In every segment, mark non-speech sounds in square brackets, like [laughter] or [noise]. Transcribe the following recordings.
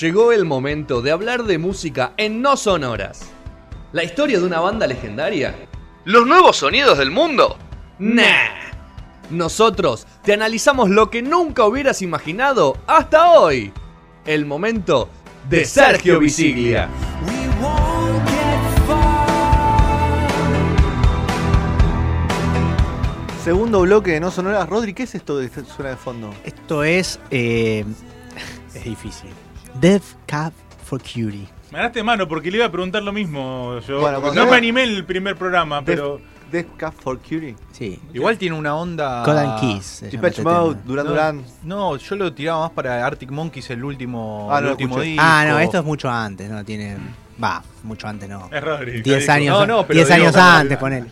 Llegó el momento de hablar de música en no sonoras. ¿La historia de una banda legendaria? ¿Los nuevos sonidos del mundo? Nah. Nosotros te analizamos lo que nunca hubieras imaginado hasta hoy. El momento de Sergio Visiglia. Segundo bloque de No Sonoras. Rodri, ¿qué es esto de suena de fondo? Esto es. eh, [laughs] es difícil. Death Cab for Cutie. Me ganaste mano porque le iba a preguntar lo mismo yo. Bueno, no era- me animé en el primer programa, Death, pero. Death Cab for Cutie. Sí. Igual tiene una onda. And Kiss. Depeche Mode. Duran No, Duran. No, yo lo tiraba más para Arctic Monkeys, el último, Ah, el no último disco. Ah, no, esto es mucho antes, ¿no? Tiene. Va, mucho antes no. Es Rodri. 10 dijo. años, No, no, pero 10 digo, años antes, ponele.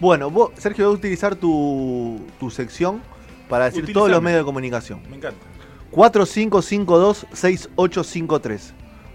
Bueno, vos, Sergio, voy a utilizar tu, tu sección para decir todos los medios de comunicación. Me encanta. 4552-6853.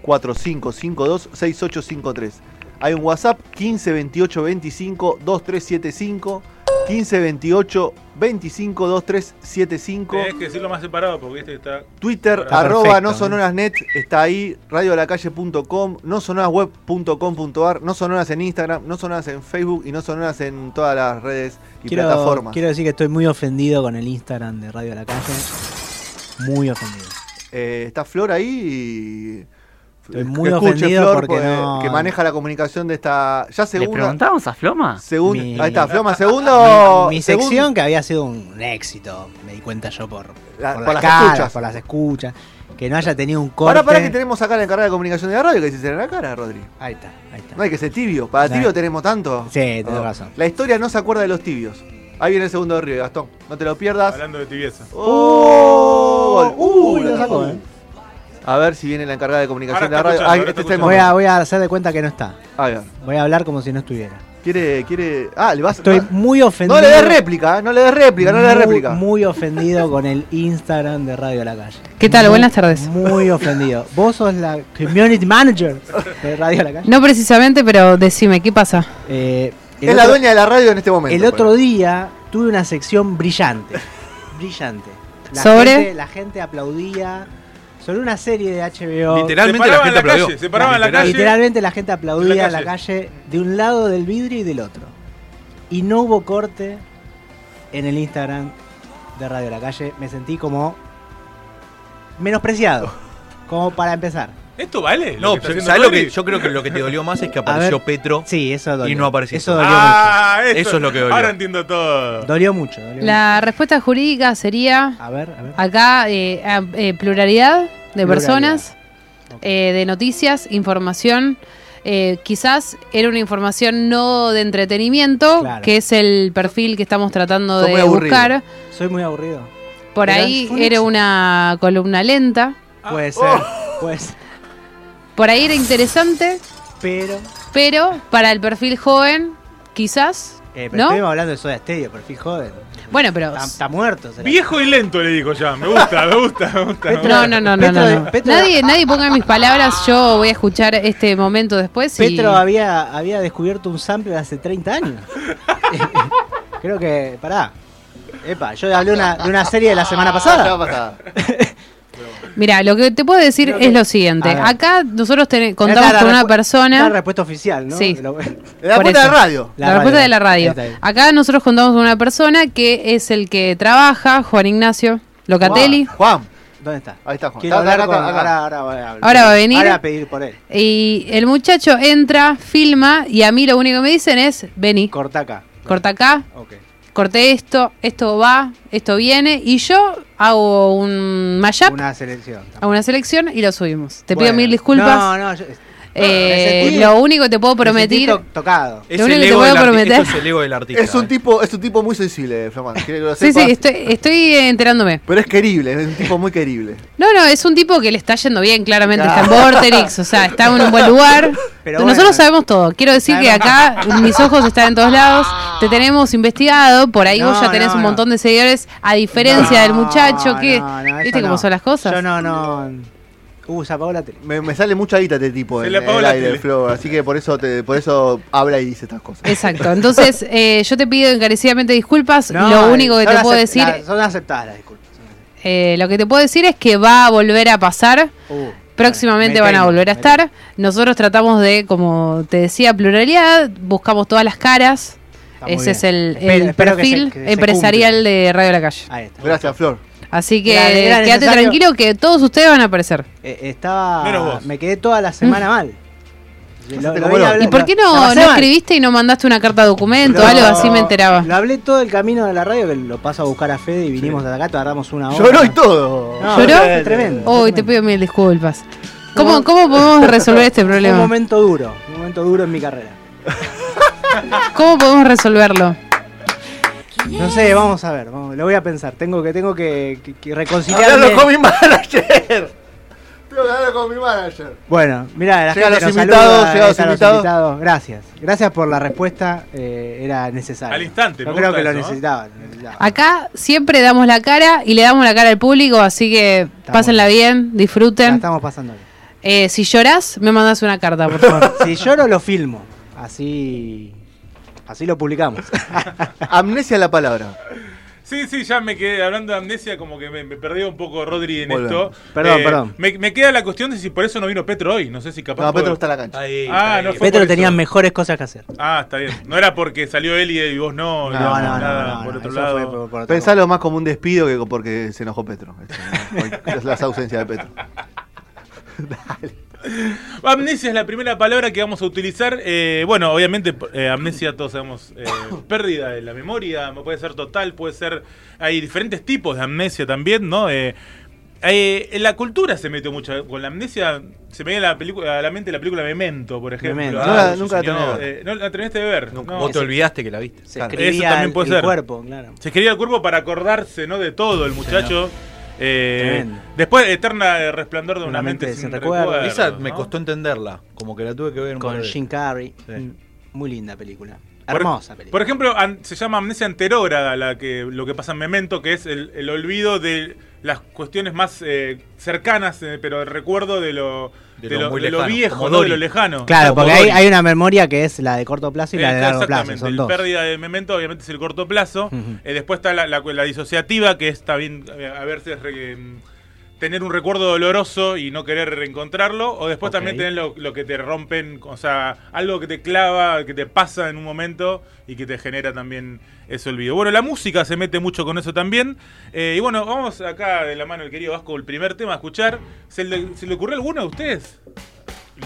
4552-6853. Hay un WhatsApp 152825-2375. 1528-25-2375. Tenés que decirlo más separado porque este está. Twitter, Está arroba perfecto, no sonorasnet, está ahí, radiolacalle.com, no sonorasweb.com.ar, no sonoras en Instagram, no sonoras en Facebook y no sonoras en todas las redes y Quiero, plataformas. quiero decir que estoy muy ofendido con el Instagram de Radio a la Calle. Muy ofendido. Eh, está Flor ahí y... Estoy que muy escuche ofendido Flor, porque no- que maneja la comunicación de esta... Ya ¿Le segunda... preguntamos a Floma? segun- Mi- ahí está, Floma, [laughs] segundo... Mi, sección que había sido un éxito, me di cuenta yo por, La- por, por las caras, escuchas. por las escuchas. Que no haya tenido un corte. Para, para que tenemos acá la encargada de comunicación de la radio que dice en la cara, Rodri. Ahí está, ahí está. No hay que ser tibio. Para No. tibio tenemos tanto. Sí, tenés No. razón. La historia no se acuerda de los tibios. Ahí viene el segundo de Río, Gastón. No te lo pierdas. Hablando de tibieza. ¡Oh! Gol. Uy, la lo sacó, sacó. eh. A ver si viene la encargada de comunicación Ahora de la radio. este está Voy a, momento. voy a hacer de cuenta que no está. Voy a hablar como si no estuviera. Quiere, quiere. Ah, le vas Estoy muy ofendido. no le des réplica, eh, no le des réplica, no le des réplica. Muy ofendido con el Instagram de Radio la Calle. ¿Qué tal? Muy- Buenas tardes. Muy ofendido. [laughs] Vos sos la community manager de Radio la Calle. No precisamente, pero decime, ¿qué pasa? Eh, es la dueña de la radio en este momento. El otro día tuve una sección brillante. Brillante. La ¿Sobre? Gente, la gente aplaudía. Sobre una serie de HBO. Literalmente Se la gente en la aplaudió. calle, se paraba en la calle. Literalmente la gente aplaudía En en la la calle de un lado del vidrio y del otro. Y no hubo corte en el Instagram de Radio La Calle. Me sentí como menospreciado. Como para empezar. ¿Esto vale? No, que ¿sabes lo que yo creo que lo que te dolió más es que [laughs] apareció ver. Petro? Sí, eso dolió. Y no apareció. Eso dolió Ah, eso, Eso es lo que dolió. Ahora entiendo todo. mucho. Dolió mucho. dolió La respuesta jurídica sería mucho. A ver, a ver. acá eh, a- eh, pluralidad de Pluralidad. personas, eh, de noticias, información. eh, quizás era una información no de entretenimiento, Claro. que es el perfil que estamos tratando de buscar. Soy muy aburrido. Por ahí era una columna lenta. Puede ser. Pues. Por ahí era interesante, Pero. pero para el perfil joven, quizás. Eh, pero ¿No? estuvimos hablando de Soda Stereo, perfil joven. Bueno, pero. Está, está muerto. será. Viejo y lento le digo ya. Me gusta, me gusta, me gusta. me Petro- gusta. No, no, no, no, Petro no, de- no. Petro- Nadie, nadie ponga mis palabras, yo voy a escuchar este momento después y... Petro había, había descubierto un sample hace 30 años. [laughs] Creo que. Pará. Epa, yo hablé una- de una serie de la semana pasada. [laughs] [laughs] Mira, lo que te puedo decir que- es lo siguiente. Acá nosotros ten- contamos la con una persona... La respuesta oficial, ¿no? Sí. [laughs] [laughs] La Por puerta de eso. radio. La, La respuesta radio. de la radio. Acá nosotros contamos con una persona que es el que trabaja, Juan Ignacio Locatelli. Juan, ¿Dónde está? ahí está Juan. Acá, con- acá. Ahora, ahora, voy a- Ahora va a venir. Ahora a pedir por él. Y el muchacho entra, filma y a mí lo único que me dicen es, vení, Corta acá. corta acá, Ok. Corté esto, esto va, esto viene y yo hago un mashup, Una selección. hago una selección y lo subimos. Te pido mil disculpas. No, no, yo- Eh, lo único que te puedo prometer... to- tocado. Es Lo único que te puedo prometer- es el ego del artista. Es un eh. tipo, es un tipo muy sensible, Flamán. Sí, sí, estoy, estoy enterándome. Pero es querible, es un tipo muy querible. No, no, es un tipo que le está yendo bien, claramente está en Claro. Vorterix, o sea, está en un buen lugar. Pero Nosotros bueno. sabemos todo. Quiero decir que acá mis ojos están en todos lados. Te tenemos investigado, por ahí vos ya tenés no, un no. montón de seguidores, a diferencia del muchacho que... No, no, ¿Viste cómo son las cosas? Yo no, no. Uh, se apagó la tele. Me, me sale mucha guita este tipo Se en, le en apagó el la aire, tele. Flor. Así que por eso, te, por eso habla y dice estas cosas. Exacto. Entonces, [laughs] eh, yo te pido encarecidamente disculpas. No, Lo único que te puedo decir... la- son aceptadas las disculpas. Eh, lo que te puedo decir es que va a volver a pasar. Uh, Próximamente me van a volver a estar. Nosotros tratamos de, como te decía, pluralidad. Buscamos todas las caras. Ese bien. es el, Espero- el espero que se- perfil que se empresarial cumpla. de Radio La Calle. Ahí está. Gracias, Flor. Así que Era- era quédate tranquilo que todos ustedes van a aparecer. Eh, estaba. Menos vos. Me quedé toda la semana mal. Lo- lo loco. habla- ¿Y por qué no, no mal. escribiste y no mandaste una carta de documento algo? Así me enteraba. Lo hablé todo el camino de la radio, que lo paso a buscar a Fede y vinimos hasta acá, tardamos una hora. Lloró y todo. No, ¿Lloró? tremendo. Uy, fue te pido mil disculpas. ¿Cómo, ¿Cómo? ¿Cómo podemos resolver este Fue [laughs] un problema? momento duro, un momento duro en mi carrera. ¿Cómo podemos resolverlo? No sé, vamos a ver, vamos- lo voy a pensar. Tengo que, tengo que, que- que reconciliarme. Hablalo con mi manager. Tengo que hablar con mi manager. Bueno, mira, la gente los nos invitados, saluda, los invitados. Gracias, gracias por la respuesta, eh, era necesario. Al instante, Yo me creo gusta que lo eso, ¿eh? necesitaba. lo necesitaba. Acá siempre damos la cara y le damos la cara al público, así que pásenla bien, La disfruten. estamos pasando bien. Eh, si llorás, me mandas una carta, por favor. [laughs] Si lloro, lo filmo. Así. Así lo publicamos. [laughs] Amnesia la palabra. Sí, sí, ya me quedé hablando de amnesia, como que me, me perdí un poco Rodri en Volvemos. esto. Perdón, perdón. Me, me queda la cuestión de si por eso no vino Petro hoy. No sé si capaz. No, Petro está en la cancha. Ahí, Ah, ahí. no fue Petro tenía mejores cosas que hacer. Ah, está bien. No era porque salió él y, y vos no. No, digamos, no, no, nada, no, por no, otro lado. por- Pensalo más como un despido que porque se enojó Petro. Este, Es la ausencia de Petro. [laughs] [laughs] Amnesia es la primera palabra que vamos a utilizar. Eh, bueno, obviamente, eh, amnesia todos sabemos, eh, [coughs] pérdida de la memoria, puede ser total, puede ser. Hay diferentes tipos de amnesia también, ¿no? Eh, eh, en la cultura se mete mucho. Con la amnesia se me viene a la, película, a la mente la película Memento, por ejemplo. Memento. Ah, No la- sí, nunca la. Eh, ¿No la terminaste de ver? Nunca. No. Vos te olvidaste que la viste. Se Claro. escribía Eso también el, puede el ser. cuerpo, claro. Se escribía el cuerpo para acordarse, ¿no? De todo el muchacho. Eh, Tremendo. después, Eterna eh, Resplandor de una, mente, sin recuerdo. Esa me costó entenderla, como que la tuve que ver un par Con de Jim Carrey. Sí. Mm, Muy linda película. Por- Hermosa película. Por ejemplo, an- se llama amnesia anterógrada la que, lo que pasa en Memento, que es el, el olvido de las cuestiones más eh, cercanas, eh, pero el recuerdo de lo, De de lo lo, muy de lo lejano, viejo, ¿no? de lo lejano. claro, porque hay, hay una memoria que es la de corto plazo y la de Eh, largo plazo. Exactamente, Son el dos. pérdida de memento obviamente es el corto plazo. Ujú. Eh, después está la, la- la disociativa, que está bien eh, a veces re- mm, tener un recuerdo doloroso y no querer reencontrarlo. O después también tener lo, lo que te rompen, o sea, algo que te clava, que te pasa en un momento y que te genera también ese olvido. Bueno, la música se mete mucho con eso también. Eh, y bueno, vamos acá de la mano del querido Vasco, el primer tema a escuchar. ¿Se le, se le ocurrió alguno a ustedes?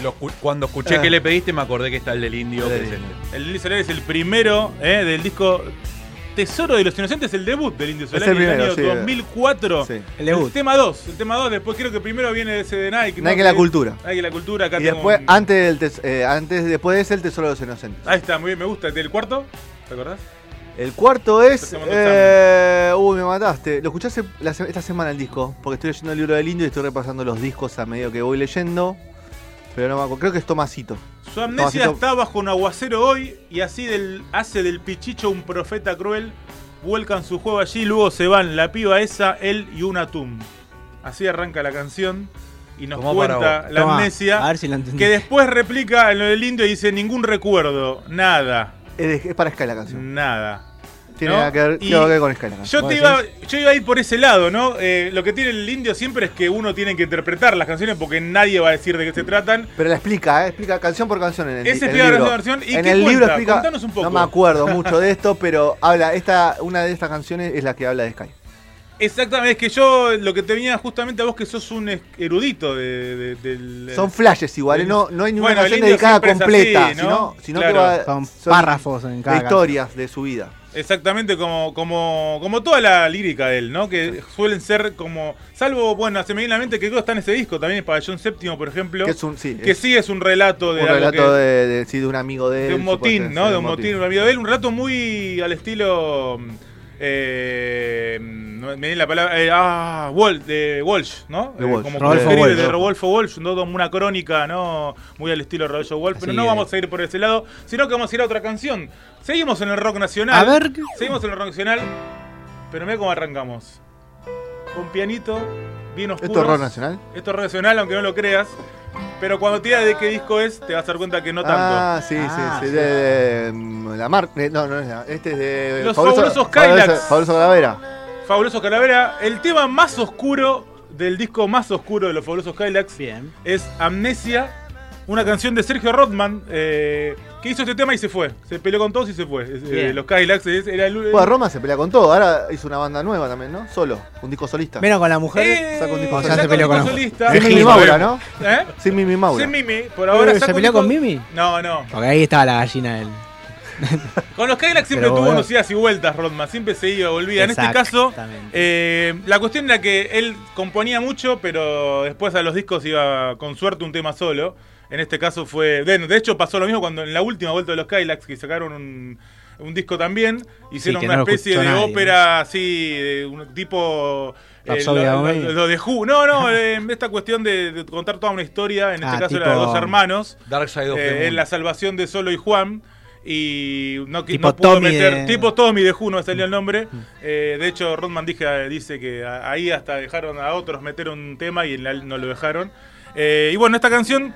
Lo cuando escuché Ah. que le pediste me acordé que está el del indio El del presente. El Indio es el primero eh, del disco Tesoro de los Inocentes, el debut del Indio Solari el en el primero, año sí. 2004. Sí. El debut. tema 2, el tema 2, después creo que primero viene ese de Nike. ¿no? Nike La Que- Cultura. Nike La Cultura, acá Y tengo después, un- antes, del tes- eh, antes, después de ese, el Tesoro de los Inocentes. Ahí está, muy bien, me gusta. ¿El cuarto? ¿Te acordás? El cuarto es. Eh, uy, me mataste. Lo escuché hace- la se- esta semana el disco. Porque estoy leyendo el libro del indio y estoy repasando los discos a medida que voy leyendo. Pero no me acuerdo. Creo que es Tomasito. Su amnesia Tomasito- está bajo un aguacero hoy y así del, hace del pichicho un profeta cruel. Vuelcan su juego allí, luego se van la piba esa, él y un atum. Así arranca la canción y nos Tomá cuenta la Tomá, amnesia. A ver si la entendí. Que después replica en lo del indio y dice ningún recuerdo, nada, Es, de- es para Sky la canción. nada. Tiene ¿no? nada que ver, Y tiene algo que ver con Sky la canción. Yo, ¿Vos te iba, yo iba a ir por ese lado, ¿no? Eh, lo que tiene el indio siempre es que uno tiene que interpretar las canciones porque nadie va a decir de qué se tratan. Pero la explica, ¿eh? explica canción por canción en el, Ese el explica libro. canción. ¿Y en qué el libro explica. Contanos un poco. No me acuerdo mucho de esto, pero habla. Esta, una de estas canciones es la que habla de Sky. Exactamente, es que yo lo que te venía justamente a vos que sos un erudito de, de- del... Son flashes igual, ¿eh? el- no, no hay ninguna Bueno, canción dedicada completa, así, ¿no? sino, sino Claro. que va. Son párrafos en cada de historias de su vida. Exactamente como, como, como toda la lírica de él, ¿no? Que suelen ser como... Salvo, bueno, se me viene a la mente que todo está en ese disco, también para John Séptimo, por ejemplo. Que es un, sí, que es sí es un relato de un relato que- de, de- sí, de un amigo de él. de un motín, ¿no? De un motín, un amigo de él, un relato muy al estilo. Eh, me viene la palabra. eh, ah, Wal- de Walsh, ¿no? De Eh, Walsh. como Rodolfo escribe Walsh. de Rodolfo Walsh, ¿no? Como una crónica, ¿no? Muy al estilo Rodolfo Walsh. Pero Así no es. vamos a ir por ese lado, sino que vamos a ir a otra canción. Seguimos en el rock nacional. A ver. Seguimos en el rock nacional. Pero mira cómo arrancamos. Con pianito, bien oscuro. ¿Esto es rock nacional? Esto es rock nacional, aunque no lo creas. Pero cuando te digas de qué disco es, te vas a dar cuenta que no tanto. Ah, sí, Ah, sí, sí. sí. De, de, mm, la mar. eh, no, no es la. Este es de. Los Fabuloso- fabulosos Fabuloso- Kylax. Fabuloso Calavera. Fabuloso Calavera, el tema más oscuro del disco más oscuro de los Fabulosos Kylax Bien. es Amnesia, una canción de Sergio Rothman eh, que hizo este tema y se fue. Se peleó con todos y se fue. Eh, los Kylax es- era el, Bueno, Roma se pelea con todo. Ahora hizo una banda nueva también, ¿no? Solo, un disco solista. Menos con la mujer. Eh, saca un disco O sea, saca se peleó un con disco la- solista. Sin Mimi Maura, ¿no? ¿Eh? Sin Mimi Maura. Sin Mimi, por ahora ¿se peleó disco- con Mimi? No, no. Porque ahí estaba la gallina del. [laughs] Con los Kylax siempre tuvo unos idas y vueltas, Rodman. Siempre se iba, volvía. En este caso, eh, la cuestión era que él componía mucho, pero después a los discos iba con suerte un tema solo. En este caso fue. De, de hecho, pasó lo mismo cuando en la última vuelta de los Kylax, que sacaron un, un disco también, hicieron una no especie de nadie, ópera así, de un tipo. eh, lo, Bohemia. lo- lo de Who. No, no, eh, esta cuestión de, de contar toda una historia. En este Ah, caso era de dos hermanos. Dark Side of the Eh, en la salvación de Solo y Juan. Y no, Tipo no pudo Tommy meter. de- Tipo Tommy de Who, no me salió el nombre. Eh, de hecho, Rodman dije- dice que ahí hasta dejaron a otros meter un tema y en la- no lo dejaron. Eh, y bueno, esta canción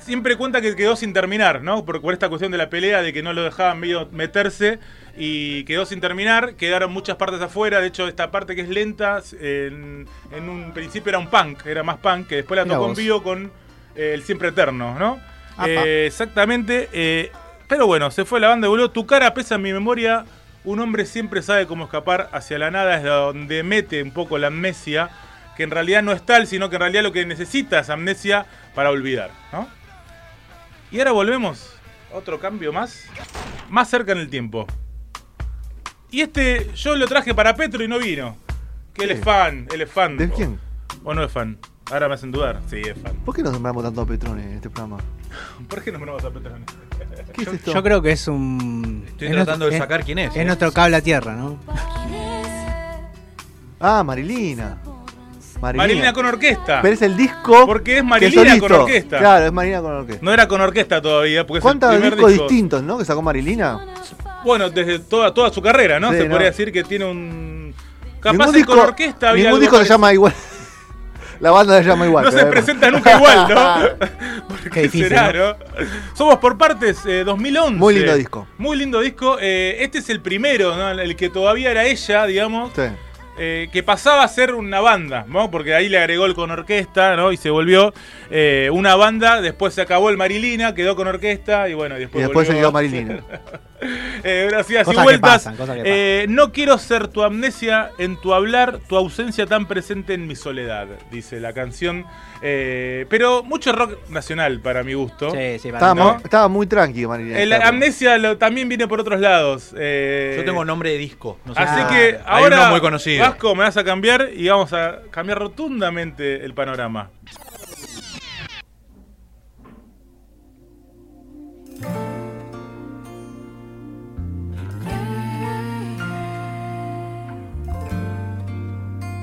siempre cuenta que quedó sin terminar, ¿no? Por, por esta cuestión de la pelea, de que no lo dejaban medio meterse y quedó sin terminar. Quedaron muchas partes afuera. De hecho, esta parte que es lenta, en, en un principio era un punk, era más punk, que después la Mirá tocó en vivo con eh, El Siempre Eterno, ¿no? Eh, exactamente. eh, pero bueno, se fue la banda volvió. Tu cara pesa en mi memoria. Un hombre siempre sabe cómo escapar hacia la nada, es donde mete un poco la amnesia, que en realidad no es tal, sino que en realidad lo que necesita es amnesia para olvidar, ¿no? Y ahora volvemos, otro cambio más, más cerca en el tiempo. Y este yo lo traje para Petro y no vino. Que él es fan, él es fan. ¿De quién? ¿O no es fan? Ahora me hacen dudar. Sí, es fan. ¿Por qué nos nombramos tanto a Petrone en este programa? [laughs] ¿Por qué no me vas a Petro? [laughs] ¿Qué es esto? Yo creo que es un. Estoy es tratando nuestro- de sacar quién es. Es nuestro cable a tierra, ¿no? Ah, Marilina. Marilina con orquesta. Pero es el disco. Porque es que Marilina con orquesta. Claro, es Marilina con orquesta. No era con orquesta todavía, porque es el ¿Cuántos discos disco. distintos, no? Que sacó Marilina. Bueno, desde toda, toda su carrera, ¿no? Sí, Se ¿no? podría decir que tiene un. Capaz disco, con orquesta había ningún disco se llama igual. [laughs] La banda se llama igual. No se presenta nunca igual, ¿no? [laughs] ¿Por Qué difícil, será, no? Somos por partes, eh, 2011. Muy lindo disco. Muy lindo disco. Eh, este es el primero, ¿no? El que todavía era ella, digamos. Sí. Eh, que pasaba a ser una banda, ¿no? Porque ahí le agregó el con orquesta, ¿no? Y se volvió eh, una banda. Después se acabó el Marilina, quedó con orquesta y bueno, y después, Y después se volvió quedó Marilina. [laughs] eh, gracias y Cosas que vueltas. pasan, cosas que Eh, no quiero ser tu amnesia en tu hablar, tu ausencia tan presente en mi soledad, dice la canción. Eh, pero mucho rock nacional para mi gusto. Sí, sí, Estaba, mu- estaba muy tranqui Marilina. Estaba- amnesia lo- también viene por otros lados. eh, Yo tengo nombre de disco. no sé Así si- que Hay ahora, uno muy conocido. Vasco, me vas a cambiar y vamos a cambiar rotundamente el panorama.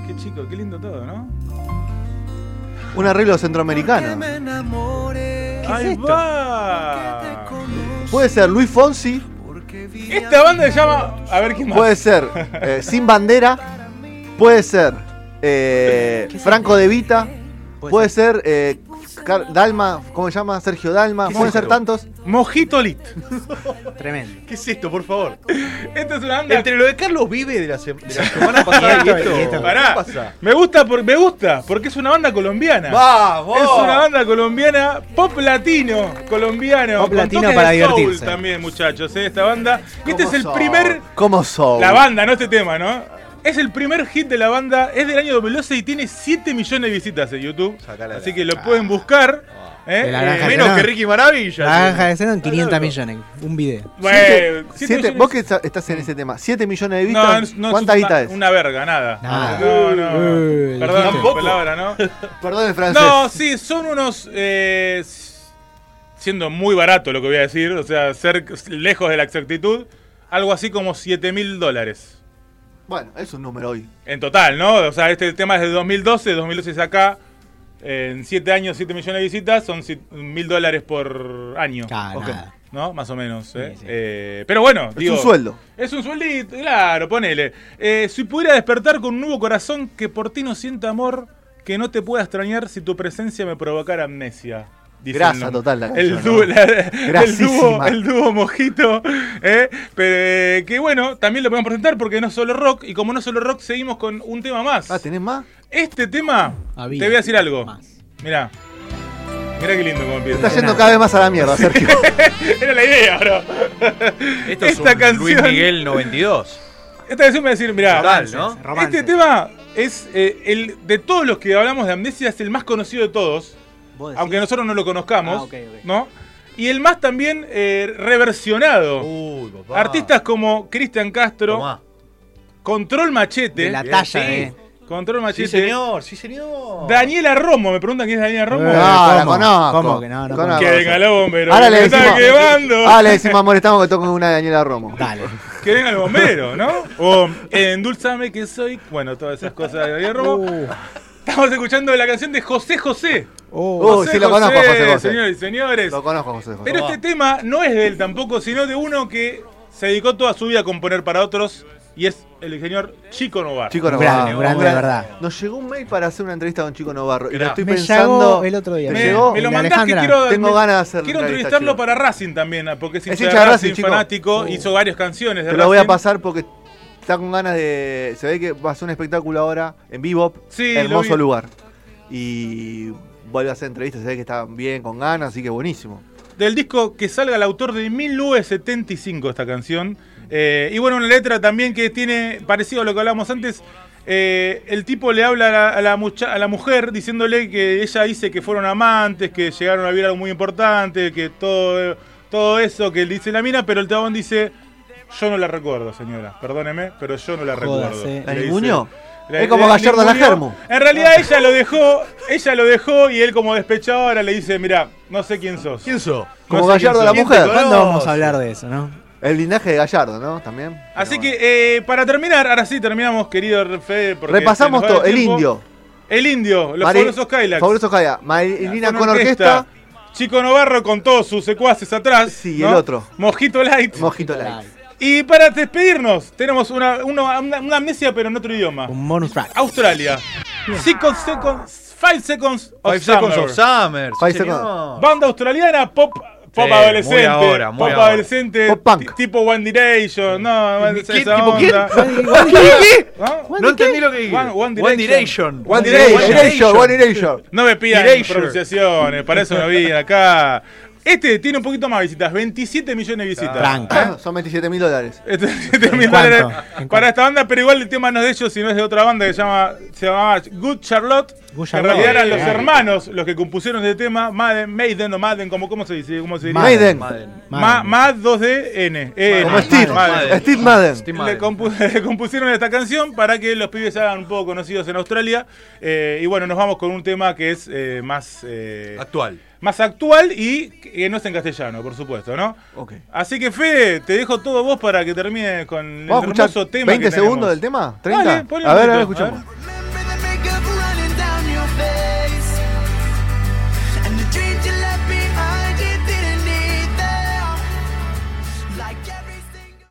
Qué chico, qué lindo todo, ¿no? Un arreglo centroamericano. ¡Ahí esto? va! Puede ser Luis Fonsi, Esta banda se llama. A ver quién más. puede ser eh, Sin Bandera, puede ser eh, Franco De Vita, puede ser eh, Car- Dalma, ¿cómo se llama? Sergio Dalma, ¿Qué es pueden ser esto? tantos. Mojito Lit. [laughs] Tremendo. ¿Qué es esto, por favor? Esta es una banda. Entre lo de Carlos Vive de la, se- de la semana pasada y esto. Pará. ¿Qué pasa? Me gusta, por, me gusta, porque es una banda colombiana. ¡Vamos! Es una banda colombiana, pop latino, colombiano. Pop con latino toques para de soul divertirse. también, muchachos, ¿eh? esta banda. Y este ¿Cómo es el son? primer. ¿Cómo son? La banda, no este tema, ¿no? Es el primer hit de la banda, es del año 2012 y tiene 7 millones de visitas en YouTube. Sacala Así la- que lo pueden buscar. ¿eh? De la granja Eh, Menos no. que Ricky Maravilla. La granja de en 500 millones. Un video. bueno, Siete- siete siete- millones- vos que está- estás en ese tema, 7 millones de No, vistas, no, ¿cuánta es guita una, es? Una verga, nada. Nada. No, no. Eh, Perdón por palabra, ¿no? [laughs] Perdón el francés. No, sí, son unos. eh, siendo muy barato lo que voy a decir, o sea, ser lejos de la exactitud, algo así como 7 mil dólares. Bueno, es un número hoy. En total, ¿no? O sea, este tema es de 2012, 2012 es acá. En 7 años, 7 millones de visitas, son mil dólares por año. Claro, nada. ¿No? Más o menos. ¿eh? Sí, sí. Eh, pero bueno, Es digo. un sueldo. Es un sueldito, claro, ponele. Eh, si pudiera despertar con un nuevo corazón que por ti no sienta amor, que no te pueda extrañar si tu presencia me provocara amnesia. Dicen Grasa total la el, canción, dúo, ¿no? la- el, dúo, el dúo mojito, ¿eh? pero eh, que bueno, también lo podemos presentar porque no es solo rock, y como no es solo rock, seguimos con un tema más. Ah, ¿tenés más? Este tema, Había. te voy a decir algo. Más. Mirá. Mirá qué lindo como empieza. está yendo cada vez más a la mierda, Sergio. [laughs] Era la idea, bro. Esto es Esta un canción. Luis Miguel 92. Esta canción me va a decir, mirá. Total, ¿no? Este tema es eh, el de todos los que hablamos de amnesia, es el más conocido de todos. Aunque nosotros no lo conozcamos, Ah. ¿no? Y el más también eh, reversionado. Uy, papá. Artistas como Cristian Castro, Tomá. Control Machete, De la talla, sí. eh. Control Sí, Machete, señor, sí, señor. Daniela Romo, me preguntan quién es Daniela Romo. Eh, No, la ¿cómo? conozco. ¿Cómo que no? No Conozco. que venga el bombero, Ahora le me está decimos, quemando. ahora le decimos, amor, estamos que toquen una de Daniela Romo. Dale. Que venga el bombero, ¿no? O endulzame que soy, bueno, todas esas cosas de Daniela Romo. Uh, Estamos escuchando la canción de José José. oh. Uy, sí lo conozco, José José. Señores y señores. Lo conozco, José José. Pero este tema no es de él tampoco, sino de uno que se dedicó toda su vida a componer para otros y es el señor Chico Novar. Chico Novarro. grande, un grande de verdad. Nos llegó un mail para hacer una entrevista con Chico Novarro. Y lo estoy Me pensando. llegó el otro día. ¿Te me, llegó? me lo mandás que quiero, Tengo me- ganas de hacer quiero entrevistarlo chico. para Racing también, porque es, Es hincha de Racing, Racing, fanático, Uh. hizo varias canciones de Te lo voy a Racing. pasar porque está con ganas de. Se ve que va a hacer un espectáculo ahora en vivo. Sí, hermoso vi. lugar. Y vuelve a hacer entrevistas. Se ve que está bien, con ganas, así que buenísimo. Del disco que salga el autor de 1975 esta canción. Eh, y bueno, una letra también que tiene, parecido a lo que hablábamos antes, eh, el tipo le habla a la, a la mucha- a la mujer diciéndole que ella dice que fueron amantes, que llegaron a vivir algo muy importante, que todo, todo eso que dice la mina, pero el tabón dice, yo no la recuerdo, señora, perdóneme, pero yo no la recuerdo. Jódase. ¿La Le ninguneó? Es como le- Gallardo a la ninguneó. Germu. En realidad ella lo dejó, ella lo dejó y él como despechado ahora le dice, mira, no sé quién sos. ¿Quién sos? Como sé Gallardo a la sos. mujer. ¿Quién te ¿Cuándo vamos a hablar de eso, no? El linaje de Gallardo, ¿no? También. Así Pero que eh, para terminar, ahora sí terminamos, querido Fede. porque Repasamos se nos va todo. El tiempo. indio. El indio, los Mari- fabulosos Kylax. Fabulosos Kylax. Marilina Con con orquesta. Chico Novarro con todos sus secuaces atrás. Sí, ¿no? el otro. Mojito Light. Mojito Light. Y para despedirnos, tenemos una, una, una- una amnesia, pero en otro idioma. Un bonus track. Australia. Seconds, five seconds of Five Seconds Summer. of Summer. Five señor. Seconds. Banda australiana, pop. Pop Sí, adolescente, muy ahora, muy pop ahora. adolescente, Pop punk. ti- tipo One Direction, no, ¿Qué? esa ¿Tipo quién? onda. ¿Qué? ¿No? No entendí lo que dije. One- One One Direction. One Direction. One Direction. No me pidan Erasure. pronunciaciones, para eso no vi acá. [laughs] Este tiene un poquito más visitas, 27 millones de visitas. Tranca. Ah, Son 27 mil dólares. [laughs] Este, 27 mil ¿En cuánto? dólares para esta banda, pero igual el tema no es de ellos, sino es de otra banda que se llama se llamaba Good Charlotte. En realidad eran los hermanos los que compusieron este tema, Maiden, Maiden o Madden, como cómo se dice, cómo se diría? Maiden. Madden. Ma, Mad 2D-N. E, Como N. Steve. Madden. Steve Madden. Steve Le, Madden. compu- [laughs] le compusieron esta canción para que los pibes se hagan un poco conocidos en Australia. Eh, y bueno, nos vamos con un tema que es eh, más, eh, Actual. más actual y que no es en castellano, por supuesto, ¿no? Ok. Así que, Fede, te dejo todo vos para que termines con el Vamos a escuchar hermoso tema 20 que segundos tenemos. del tema. 30. Dale, ponle un a ver, a ver, poquito, a escuchamos. ver.